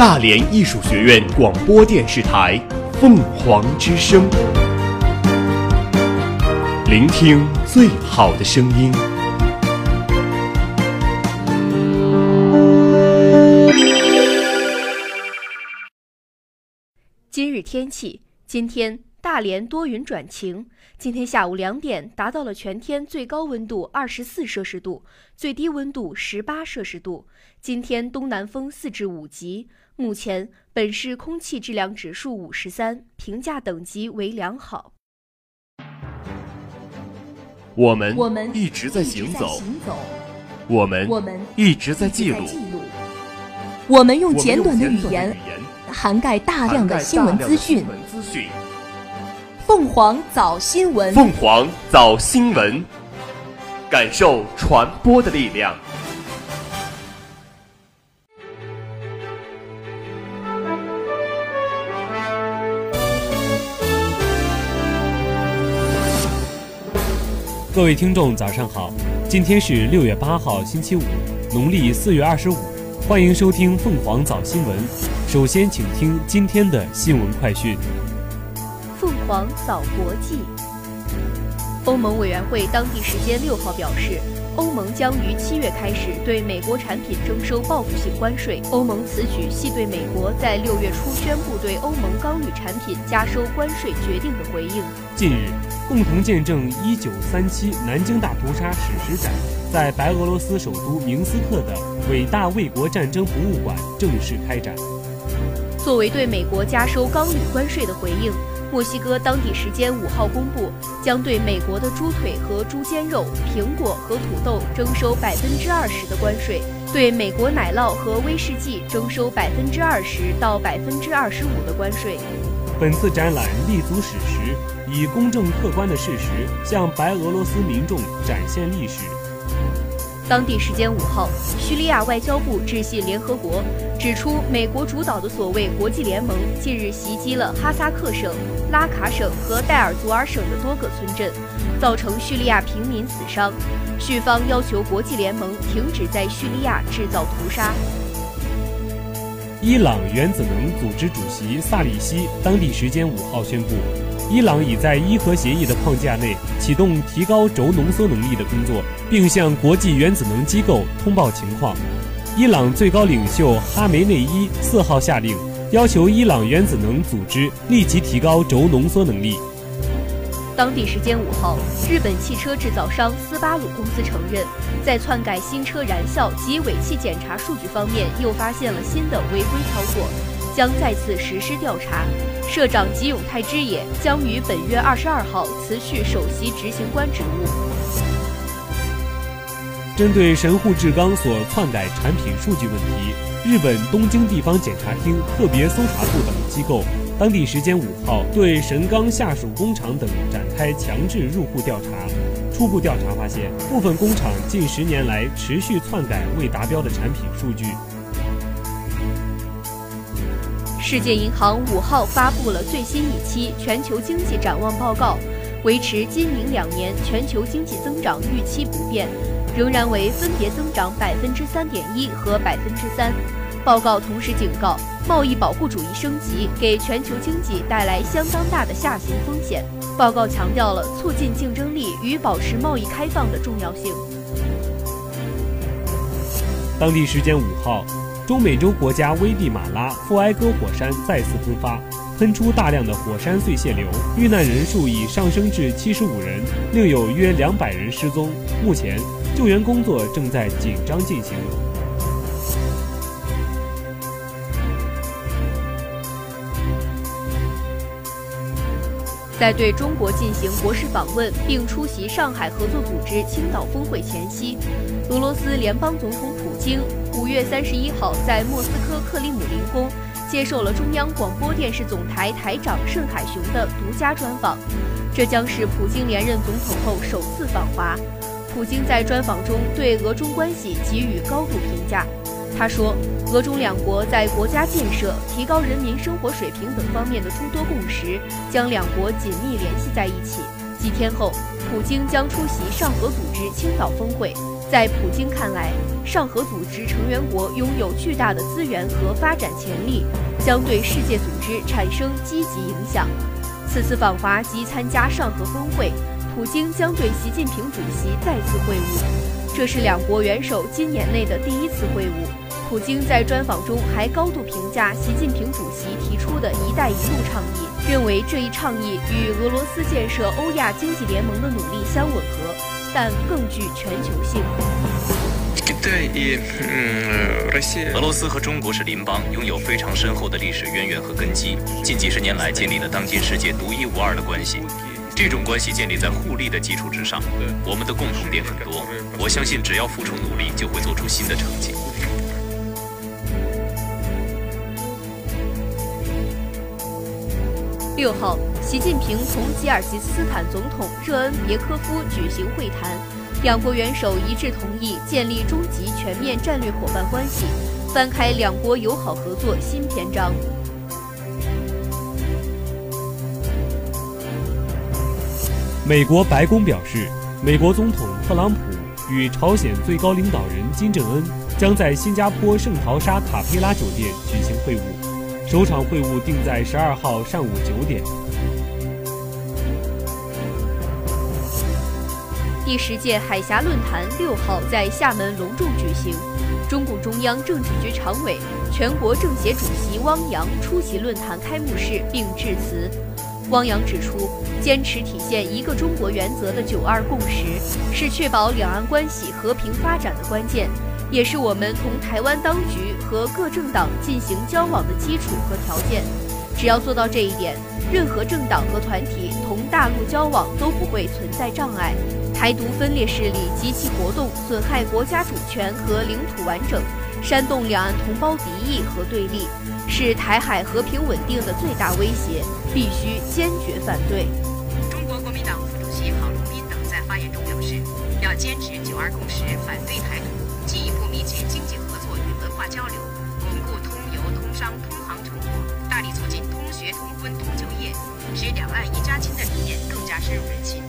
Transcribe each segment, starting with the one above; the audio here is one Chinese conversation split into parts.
大连艺术学院广播电视台《凤凰之声》，聆听最好的声音。今日天气，今天。大连多云转晴，今天下午两点达到了全天最高温度二十四摄氏度，最低温度十八摄氏度。今天东南风四至五级。目前本市空气质量指数五十三，评价等级为良好。我们我们一直在行走，我们我们一直在记录，我们用简短的语言涵盖大量的新闻资讯。凤凰早新闻，凤凰早新闻，感受传播的力量。各位听众，早上好！今天是六月八号，星期五，农历四月二十五。欢迎收听凤凰早新闻。首先，请听今天的新闻快讯。凤凰早国际。欧盟委员会当地时间六号表示，欧盟将于七月开始对美国产品征收报复性关税。欧盟此举系对美国在六月初宣布对欧盟钢铝产品加收关税决定的回应。近日，共同见证一九三七南京大屠杀史实展在白俄罗斯首都明斯克的伟大卫国战争博物馆正式开展。作为对美国加收钢铝关税的回应。墨西哥当地时间五号公布，将对美国的猪腿和猪肩肉、苹果和土豆征收百分之二十的关税，对美国奶酪和威士忌征收百分之二十到百分之二十五的关税。本次展览立足史实，以公正客观的事实向白俄罗斯民众展现历史。当地时间五号，叙利亚外交部致信联合国，指出美国主导的所谓国际联盟近日袭击了哈萨克省、拉卡省和戴尔祖尔省的多个村镇，造成叙利亚平民死伤。叙方要求国际联盟停止在叙利亚制造屠杀。伊朗原子能组织主席萨里希当地时间五号宣布。伊朗已在伊核协议的框架内启动提高轴浓缩能力的工作，并向国际原子能机构通报情况。伊朗最高领袖哈梅内伊四号下令，要求伊朗原子能组织立即提高轴浓缩能力。当地时间五号，日本汽车制造商斯巴鲁公司承认，在篡改新车燃效及尾气检查数据方面又发现了新的违规操作。将再次实施调查，社长吉永泰之也将于本月二十二号辞去首席执行官职务。针对神户制钢所篡改产品数据问题，日本东京地方检察厅特别搜查部等机构，当地时间五号对神钢下属工厂等展开强制入户调查。初步调查发现，部分工厂近十年来持续篡改未达标的产品数据。世界银行五号发布了最新一期全球经济展望报告，维持今明两年全球经济增长预期不变，仍然为分别增长百分之三点一和百分之三。报告同时警告，贸易保护主义升级给全球经济带来相当大的下行风险。报告强调了促进竞争力与保持贸易开放的重要性。当地时间五号。中美洲国家危地马拉富埃戈火山再次喷发，喷出大量的火山碎屑流，遇难人数已上升至七十五人，另有约两百人失踪。目前，救援工作正在紧张进行。在对中国进行国事访问并出席上海合作组织青岛峰会前夕，俄罗斯联邦总统普京。五月三十一号，在莫斯科克里姆林宫接受了中央广播电视总台台长盛海雄的独家专访。这将是普京连任总统后首次访华。普京在专访中对俄中关系给予高度评价。他说，俄中两国在国家建设、提高人民生活水平等方面的诸多共识，将两国紧密联系在一起。几天后，普京将出席上合组织青岛峰会。在普京看来，上合组织成员国拥有巨大的资源和发展潜力，将对世界组织产生积极影响。此次访华及参加上合峰会，普京将对习近平主席再次会晤，这是两国元首今年内的第一次会晤。普京在专访中还高度评价习近平主席提出的一带一路倡议，认为这一倡议与俄罗斯建设欧亚经济联盟的努力相吻合，但更具全球性。俄罗斯和中国是邻邦，拥有非常深厚的历史渊源和根基，近几十年来建立了当今世界独一无二的关系。这种关系建立在互利的基础之上，我们的共同点很多。我相信，只要付出努力，就会做出新的成绩。六号，习近平同吉尔吉斯斯坦总统热恩别科夫举行会谈，两国元首一致同意建立中极全面战略伙伴关系，翻开两国友好合作新篇章。美国白宫表示，美国总统特朗普与朝鲜最高领导人金正恩将在新加坡圣淘沙卡佩拉酒店举行会晤。首场会晤定在十二号上午九点。第十届海峡论坛六号在厦门隆重举行，中共中央政治局常委、全国政协主席汪洋出席论坛开幕式并致辞。汪洋指出，坚持体现一个中国原则的“九二共识”是确保两岸关系和平发展的关键。也是我们同台湾当局和各政党进行交往的基础和条件。只要做到这一点，任何政党和团体同大陆交往都不会存在障碍。台独分裂势力及其活动损害国家主权和领土完整，煽动两岸同胞敌意和对立，是台海和平稳定的最大威胁，必须坚决反对。中国国民党副主席郝龙斌等在发言中表示，要坚持“九二共识”，反对台独。进一步密切经济合作与文化交流，巩固通邮、通商、通航成果，大力促进通学、通婚、通就业，使两岸一家亲的理念更加深入人心。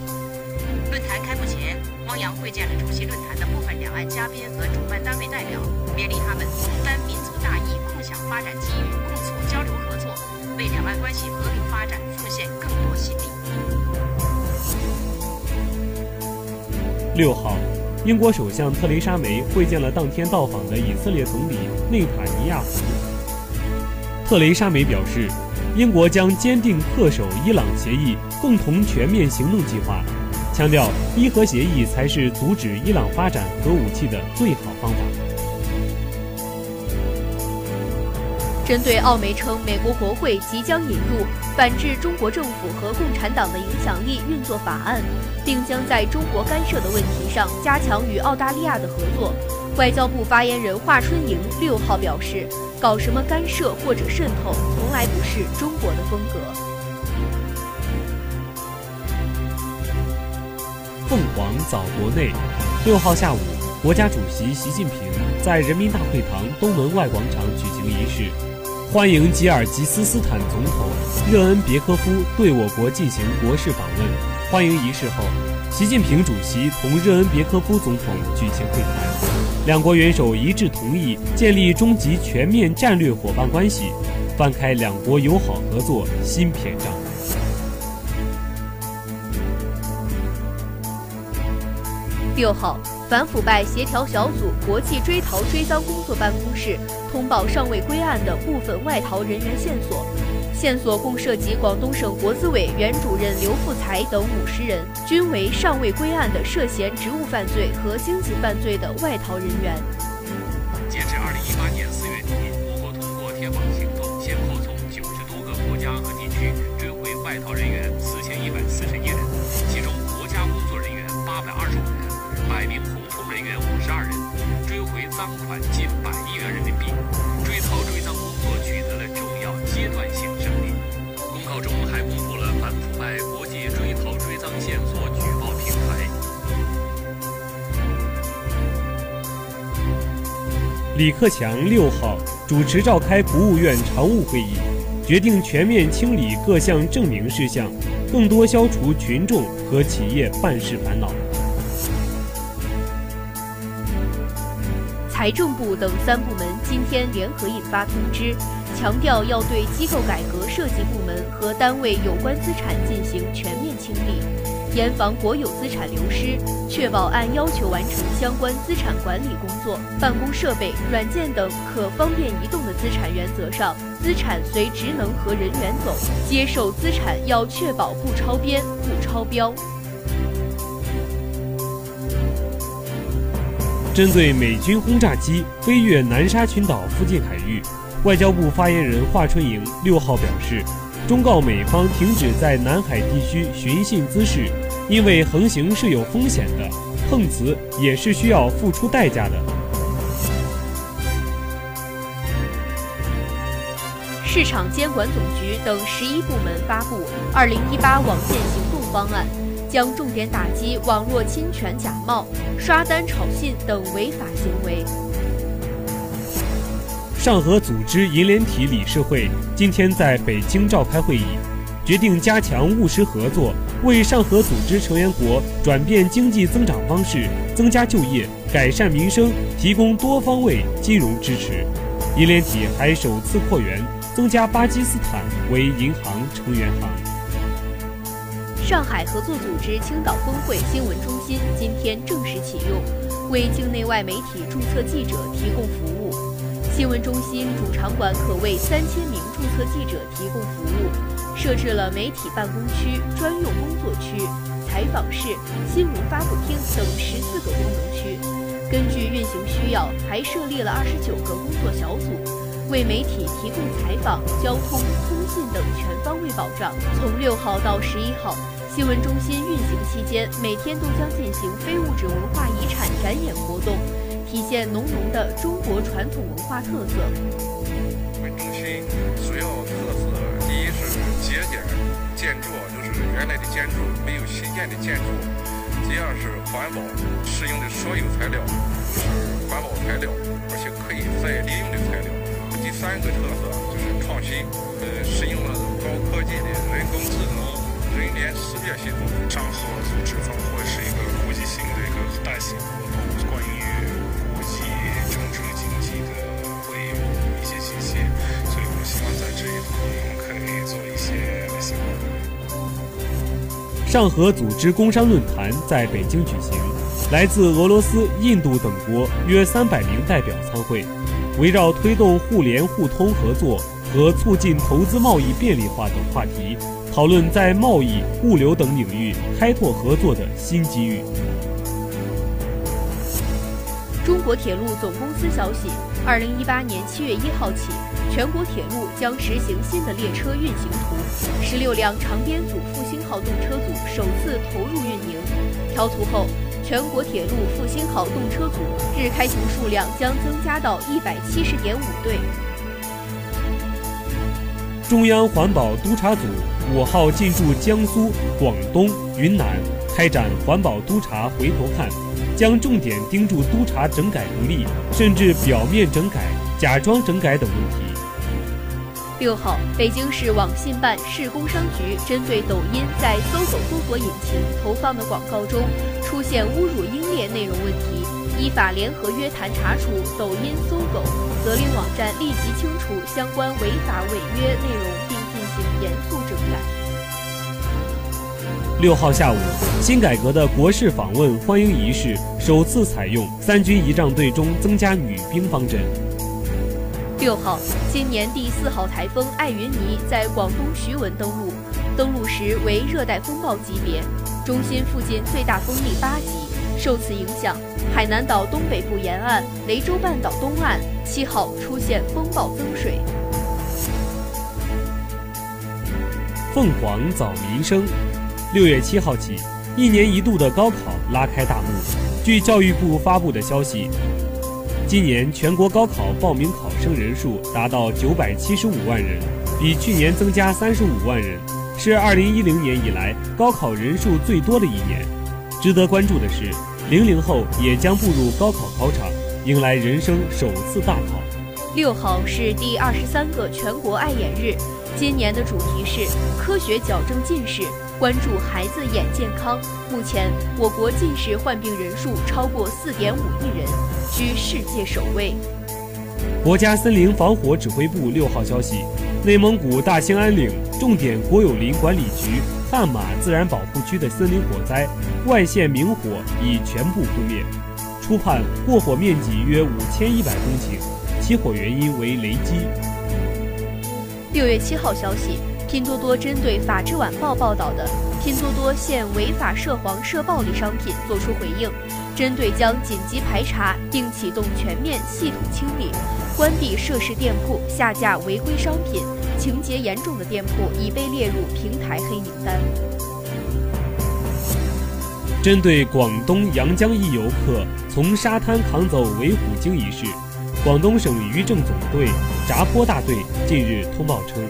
论坛开幕前，汪洋会见了出席论坛的部分两岸嘉宾和主办单位代表，勉励他们同担民族大义，共享发展机遇，共促交流合作，为两岸关系和平发展奉献更多心力。六号。英国首相特蕾莎梅会见了当天到访的以色列总理内塔尼亚胡。特蕾莎梅表示，英国将坚定恪守伊朗协议共同全面行动计划，强调伊核协议才是阻止伊朗发展核武器的最好方法。针对澳媒称美国国会即将引入反制中国政府和共产党的影响力运作法案，并将在中国干涉的问题上加强与澳大利亚的合作，外交部发言人华春莹六号表示，搞什么干涉或者渗透，从来不是中国的风格。凤凰早国内，六号下午，国家主席习近平在人民大会堂东门外广场举行仪式。欢迎吉尔吉斯斯坦总统热恩别科夫对我国进行国事访问。欢迎仪式后，习近平主席同热恩别科夫总统举行会谈，两国元首一致同意建立中极全面战略伙伴关系，翻开两国友好合作新篇章。六号。反腐败协调小组国际追逃追赃工作办公室通报尚未归案的部分外逃人员线索，线索共涉及广东省国资委原主任刘富才等五十人，均为尚未归案的涉嫌职务犯罪和经济犯罪的外逃人员。截至二零一八年四月底，我国通过天网行动，先后从九十多个国家和地区追回外逃人员员五十二人，追回赃款近百亿元人民币，追逃追赃工作取得了重要阶段性胜利。公告中还公布了反腐败国际追逃追赃线索举报平台。李克强六号主持召开国务院常务会议，决定全面清理各项证明事项，更多消除群众和企业办事烦恼。财政部等三部门今天联合印发通知，强调要对机构改革涉及部门和单位有关资产进行全面清理，严防国有资产流失，确保按要求完成相关资产管理工作。办公设备、软件等可方便移动的资产原则上，资产随职能和人员走。接受资产要确保不超编、不超标。针对美军轰炸机飞越南沙群岛附近海域，外交部发言人华春莹六号表示，忠告美方停止在南海地区寻衅滋事，因为横行是有风险的，碰瓷也是需要付出代价的。市场监管总局等十一部门发布《二零一八网线行动方案》。将重点打击网络侵权、假冒、刷单、炒信等违法行为。上合组织银联体理事会今天在北京召开会议，决定加强务实合作，为上合组织成员国转变经济增长方式、增加就业、改善民生提供多方位金融支持。银联体还首次扩员，增加巴基斯坦为银行成员行。上海合作组织青岛峰会新闻中心今天正式启用，为境内外媒体注册记者提供服务。新闻中心主场馆可为三千名注册记者提供服务，设置了媒体办公区、专用工作区、采访室、新闻发布厅等十四个功能区。根据运行需要，还设立了二十九个工作小组，为媒体提供采访、交通、通信等全方位保障。从六号到十一号。新闻中心运行期间，每天都将进行非物质文化遗产展演活动，体现浓浓的中国传统文化特色。新闻中心主要特色，第一是节俭，建筑就是原来的建筑，没有新建的建筑；第二是环保，使用的所有材料都是环保材料，而且可以再利用的材料；第三个特色就是创新，呃，使用了高科技的人工智能。人脸识别系统，上合组织峰会是一个国际性的一个大型活动，关于国际政治经济的会有一些信息，所以我希望在这一方面可以做一些新闻。上合组织工商论坛在北京举行，来自俄罗斯、印度等国约三百名代表参会，围绕推动互联互通合作和促进投资贸易便利化等话题。讨论在贸易、物流等领域开拓合作的新机遇。中国铁路总公司消息，二零一八年七月一号起，全国铁路将实行新的列车运行图，十六辆长编组复兴号动车组首次投入运营。调图后，全国铁路复兴号动车组日开行数量将增加到一百七十点五对。中央环保督察组五号进驻江苏、广东、云南，开展环保督察回头看，将重点盯住督查整改不力，甚至表面整改、假装整改等问题。六号，北京市网信办、市工商局针对抖音在搜索搜索引擎投放的广告中出现侮辱英烈内容问题，依法联合约谈查处抖音、搜狗。责令网站立即清除相关违法违约内容，并进行严肃整改。六号下午，新改革的国事访问欢迎仪式首次采用三军仪仗队中增加女兵方针。六号，今年第四号台风艾云尼在广东徐闻登陆，登陆时为热带风暴级别，中心附近最大风力八级。受此影响，海南岛东北部沿岸、雷州半岛东岸七号出现风暴增水。凤凰早民生，六月七号起，一年一度的高考拉开大幕。据教育部发布的消息，今年全国高考报名考生人数达到九百七十五万人，比去年增加三十五万人，是二零一零年以来高考人数最多的一年。值得关注的是。零零后也将步入高考考场，迎来人生首次大考。六号是第二十三个全国爱眼日，今年的主题是科学矫正近视，关注孩子眼健康。目前，我国近视患病人数超过四点五亿人，居世界首位。国家森林防火指挥部六号消息，内蒙古大兴安岭重点国有林管理局汗马自然保护区的森林火灾外线明火已全部扑灭，初判过火面积约五千一百公顷，起火原因为雷击。六月七号消息，拼多多针对《法制晚报》报道的拼多多现违法涉黄涉暴力商品作出回应，针对将紧急排查并启动全面系统清理。关闭涉事店铺，下架违规商品，情节严重的店铺已被列入平台黑名单。针对广东阳江一游客从沙滩扛走维虎鲸一事，广东省渔政总队闸坡大队近日通报称，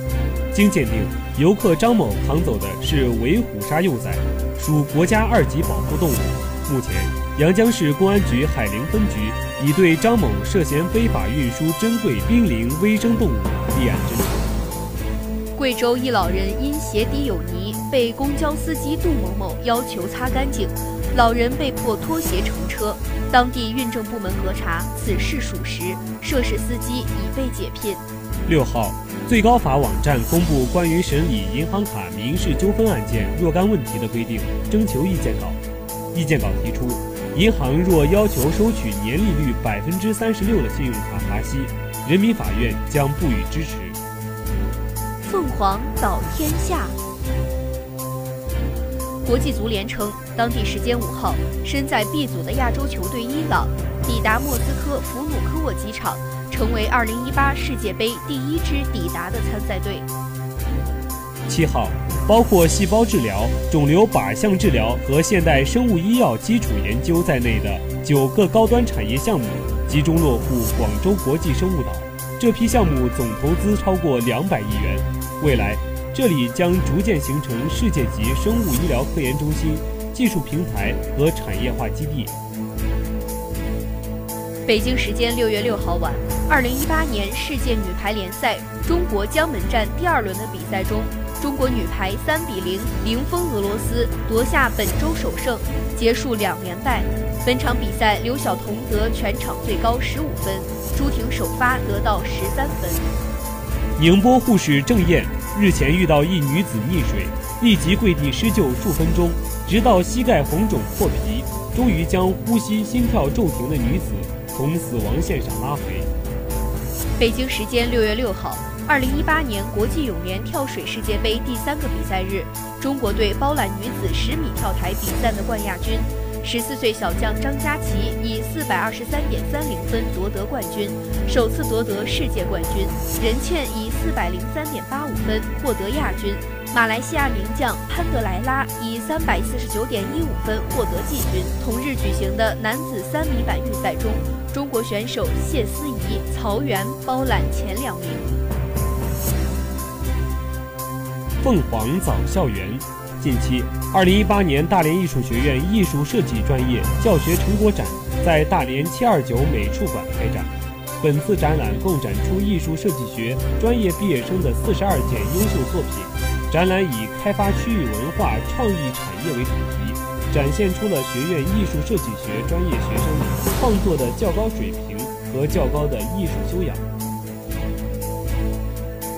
经鉴定，游客张某扛走的是维虎鲨幼崽，属国家二级保护动物。目前。阳江市公安局海陵分局已对张某涉嫌非法运输珍贵濒临微生动物立案侦查。贵州一老人因鞋底有泥，被公交司机杜某某要求擦干净，老人被迫脱鞋乘车。当地运政部门核查，此事属实，涉事司机已被解聘。六号，最高法网站公布关于审理银行卡民事纠纷案件若干问题的规定征求意见稿，意见稿提出。银行若要求收取年利率百分之三十六的信用卡罚息，人民法院将不予支持。凤凰岛天下。国际足联称，当地时间五号，身在 B 组的亚洲球队伊朗抵达莫斯科弗努科沃机场，成为二零一八世界杯第一支抵达的参赛队。七号。包括细胞治疗、肿瘤靶向治疗和现代生物医药基础研究在内的九个高端产业项目集中落户广州国际生物岛。这批项目总投资超过两百亿元，未来这里将逐渐形成世界级生物医疗科研中心、技术平台和产业化基地。北京时间六月六号晚，二零一八年世界女排联赛中国江门站第二轮的比赛中。中国女排三比零零封俄罗斯，夺下本周首胜，结束两连败。本场比赛，刘晓彤得全场最高十五分，朱婷首发得到十三分。宁波护士郑艳日前遇到一女子溺水，立即跪地施救数分钟，直到膝盖红肿破皮，终于将呼吸心跳骤停的女子从死亡线上拉回。北京时间六月六号。二零一八年国际泳联跳水世界杯第三个比赛日，中国队包揽女子十米跳台比赛的冠亚军。十四岁小将张家齐以四百二十三点三零分夺得冠军，首次夺得世界冠军。任茜以四百零三点八五分获得亚军。马来西亚名将潘德莱拉以三百四十九点一五分获得季军。同日举行的男子三米板预赛中，中国选手谢思怡、曹缘包揽前两名。凤凰早校园，近期，二零一八年大连艺术学院艺术设计专业教学成果展在大连七二九美术馆开展。本次展览共展出艺术设计学专业毕业生的四十二件优秀作品。展览以开发区域文化创意产业为主题，展现出了学院艺术设计学专业学生创作的较高水平和较高的艺术修养。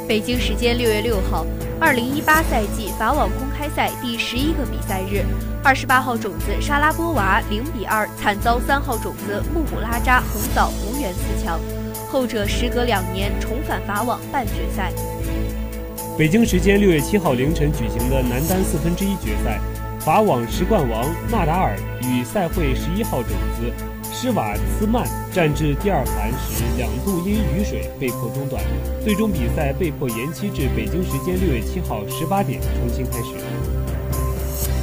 北京时间六月六号。二零一八赛季法网公开赛第十一个比赛日，二十八号种子莎拉波娃零比二惨遭三号种子穆古拉扎横扫无缘四强，后者时隔两年重返法网半决赛。北京时间六月七号凌晨举行的男单四分之一决赛，法网十冠王纳达尔与赛会十一号种子。施瓦茨曼战至第二盘时，两度因雨水被迫中断，最终比赛被迫延期至北京时间六月七号十八点重新开始。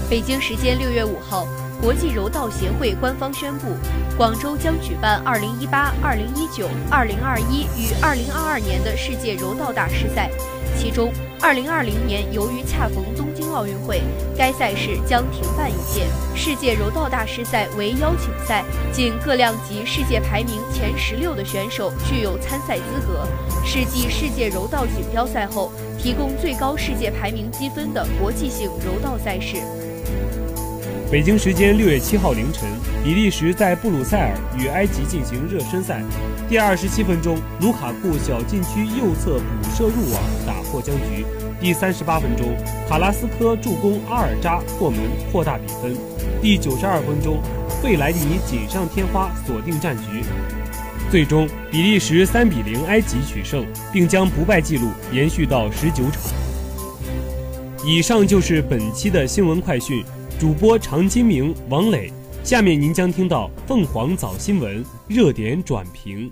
北京时间六月五号，国际柔道协会官方宣布，广州将举办二零一八、二零一九、二零二一与二零二二年的世界柔道大师赛。其中，2020年由于恰逢东奥运会，该赛事将停办一届。世界柔道大师赛为邀请赛，仅各量级世界排名前十六的选手具有参赛资格，是继世界柔道锦标赛后提供最高世界排名积分的国际性柔道赛事。北京时间六月七号凌晨，比利时在布鲁塞尔与埃及进行热身赛。第二十七分钟，卢卡库小禁区右侧补射入网，打破僵局。第三十八分钟，卡拉斯科助攻阿尔扎破门，扩大比分。第九十二分钟，费莱尼锦上添花，锁定战局。最终，比利时三比零埃及取胜，并将不败记录延续到十九场。以上就是本期的新闻快讯。主播常金明、王磊，下面您将听到凤凰早新闻热点转评。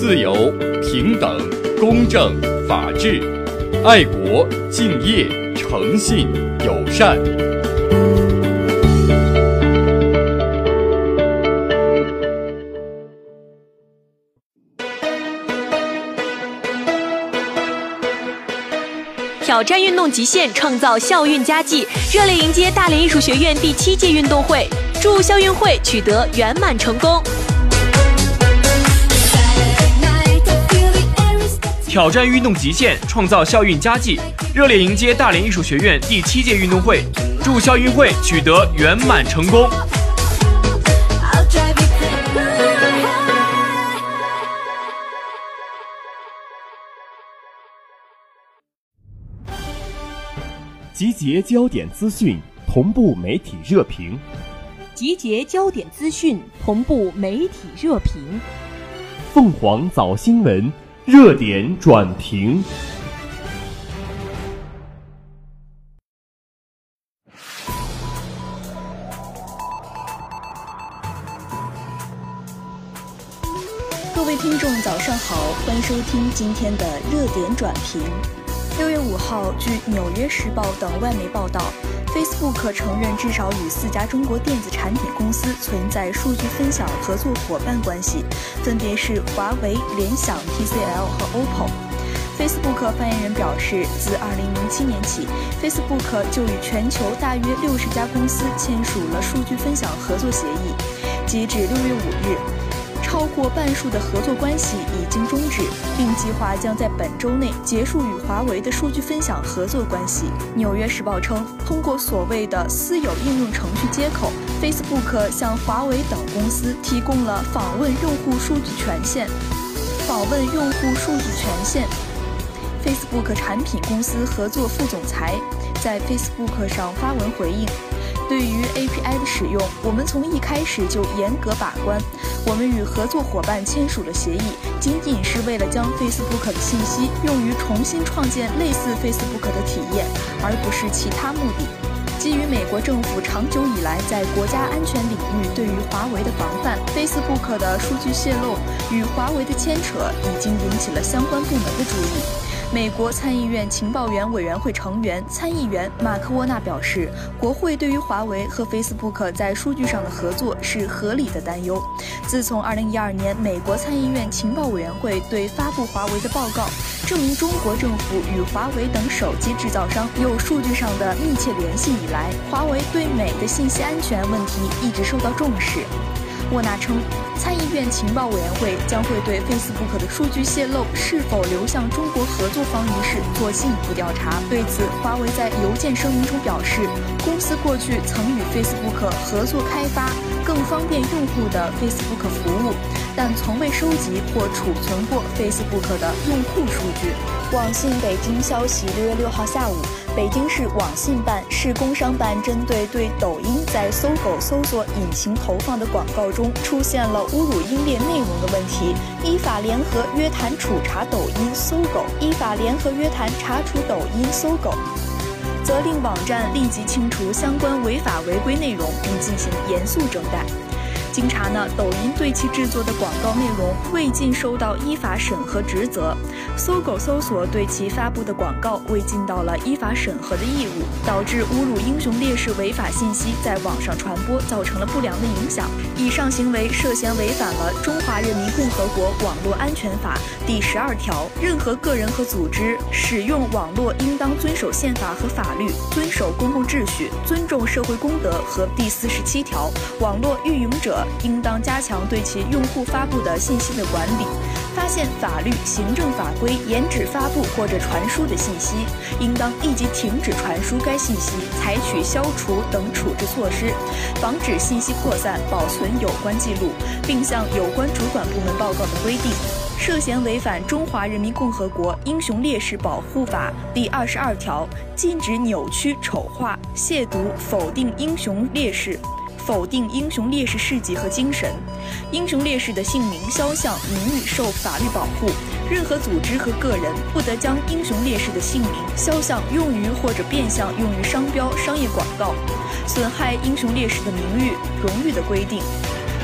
自由、平等、公正、法治、爱国、敬业、诚信、友善。挑战运动极限，创造校运佳绩，热烈迎接大连艺术学院第七届运动会，祝校运会取得圆满成功。挑战运动极限，创造校运佳绩，热烈迎接大连艺术学院第七届运动会，祝校运会取得圆满成功。集结焦点资讯，同步媒体热评。集结焦点资讯，同步媒体热评。凤凰早新闻热点转评。各位听众，早上好，欢迎收听今天的热点转评。六月五号，据《纽约时报》等外媒报道，Facebook 承认至少与四家中国电子产品公司存在数据分享合作伙伴关系，分别是华为、联想、TCL 和 OPPO。Facebook 发言人表示，自2007年起，Facebook 就与全球大约六十家公司签署了数据分享合作协议。截至六月五日。超过半数的合作关系已经终止，并计划将在本周内结束与华为的数据分享合作关系。《纽约时报》称，通过所谓的私有应用程序接口，Facebook 向华为等公司提供了访问用户数据权限。访问用户数据权限，Facebook 产品公司合作副总裁在 Facebook 上发文回应。对于 API 的使用，我们从一开始就严格把关。我们与合作伙伴签署了协议，仅仅是为了将 Facebook 的信息用于重新创建类似 Facebook 的体验，而不是其他目的。基于美国政府长久以来在国家安全领域对于华为的防范，Facebook 的数据泄露与华为的牵扯已经引起了相关部门的注意。美国参议院情报员委员会成员参议员马克沃纳表示，国会对于华为和 Facebook 在数据上的合作是合理的担忧。自从2012年美国参议院情报委员会对发布华为的报告，证明中国政府与华为等手机制造商有数据上的密切联系以来，华为对美的信息安全问题一直受到重视。沃纳称，参议院情报委员会将会对 Facebook 的数据泄露是否流向中国合作方一事做进一步调查。对此，华为在邮件声明中表示，公司过去曾与 Facebook 合作开发更方便用户的 Facebook 服务，但从未收集或储存过 Facebook 的用户数据。网信北京消息，六月六号下午。北京市网信办、市工商办针对对抖音在搜狗搜索引擎投放的广告中出现了侮辱英烈内容的问题，依法联合约谈处查抖音、搜狗，依法联合约谈查处抖音、搜狗，责令网站立即清除相关违法违规内容，并进行严肃整改。经查呢，抖音对其制作的广告内容未尽受到依法审核职责，搜狗搜索对其发布的广告未尽到了依法审核的义务，导致侮辱英雄烈士违法信息在网上传播，造成了不良的影响。以上行为涉嫌违反了《中华人民共和国网络安全法》第十二条，任何个人和组织使用网络应当遵守宪法和法律，遵守公共秩序，尊重社会公德和第四十七条，网络运营者。应当加强对其用户发布的信息的管理，发现法律、行政法规严止发布或者传输的信息，应当立即停止传输该信息，采取消除等处置措施，防止信息扩散，保存有关记录，并向有关主管部门报告的规定。涉嫌违反《中华人民共和国英雄烈士保护法》第二十二条，禁止扭曲、丑化、亵渎、否定英雄烈士。否定英雄烈士事迹和精神，英雄烈士的姓名、肖像、名誉受法律保护。任何组织和个人不得将英雄烈士的姓名、肖像用于或者变相用于商标、商业广告，损害英雄烈士的名誉、荣誉的规定。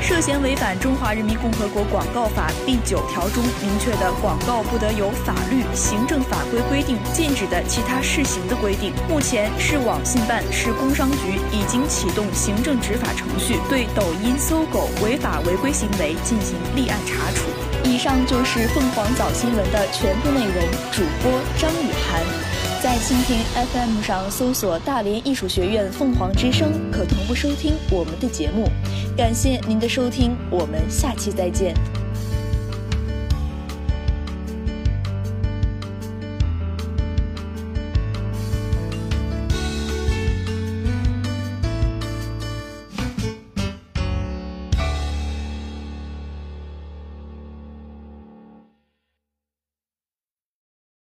涉嫌违反《中华人民共和国广告法》第九条中明确的广告不得有法律、行政法规规定禁止的其他试行的规定。目前，市网信办、市工商局已经启动行政执法程序，对抖音、搜狗违法违规行为进行立案查处。以上就是凤凰早新闻的全部内容。主播张雨涵，在蜻蜓 FM 上搜索“大连艺术学院凤凰之声”，可同步收听我们的节目。感谢您的收听，我们下期再见。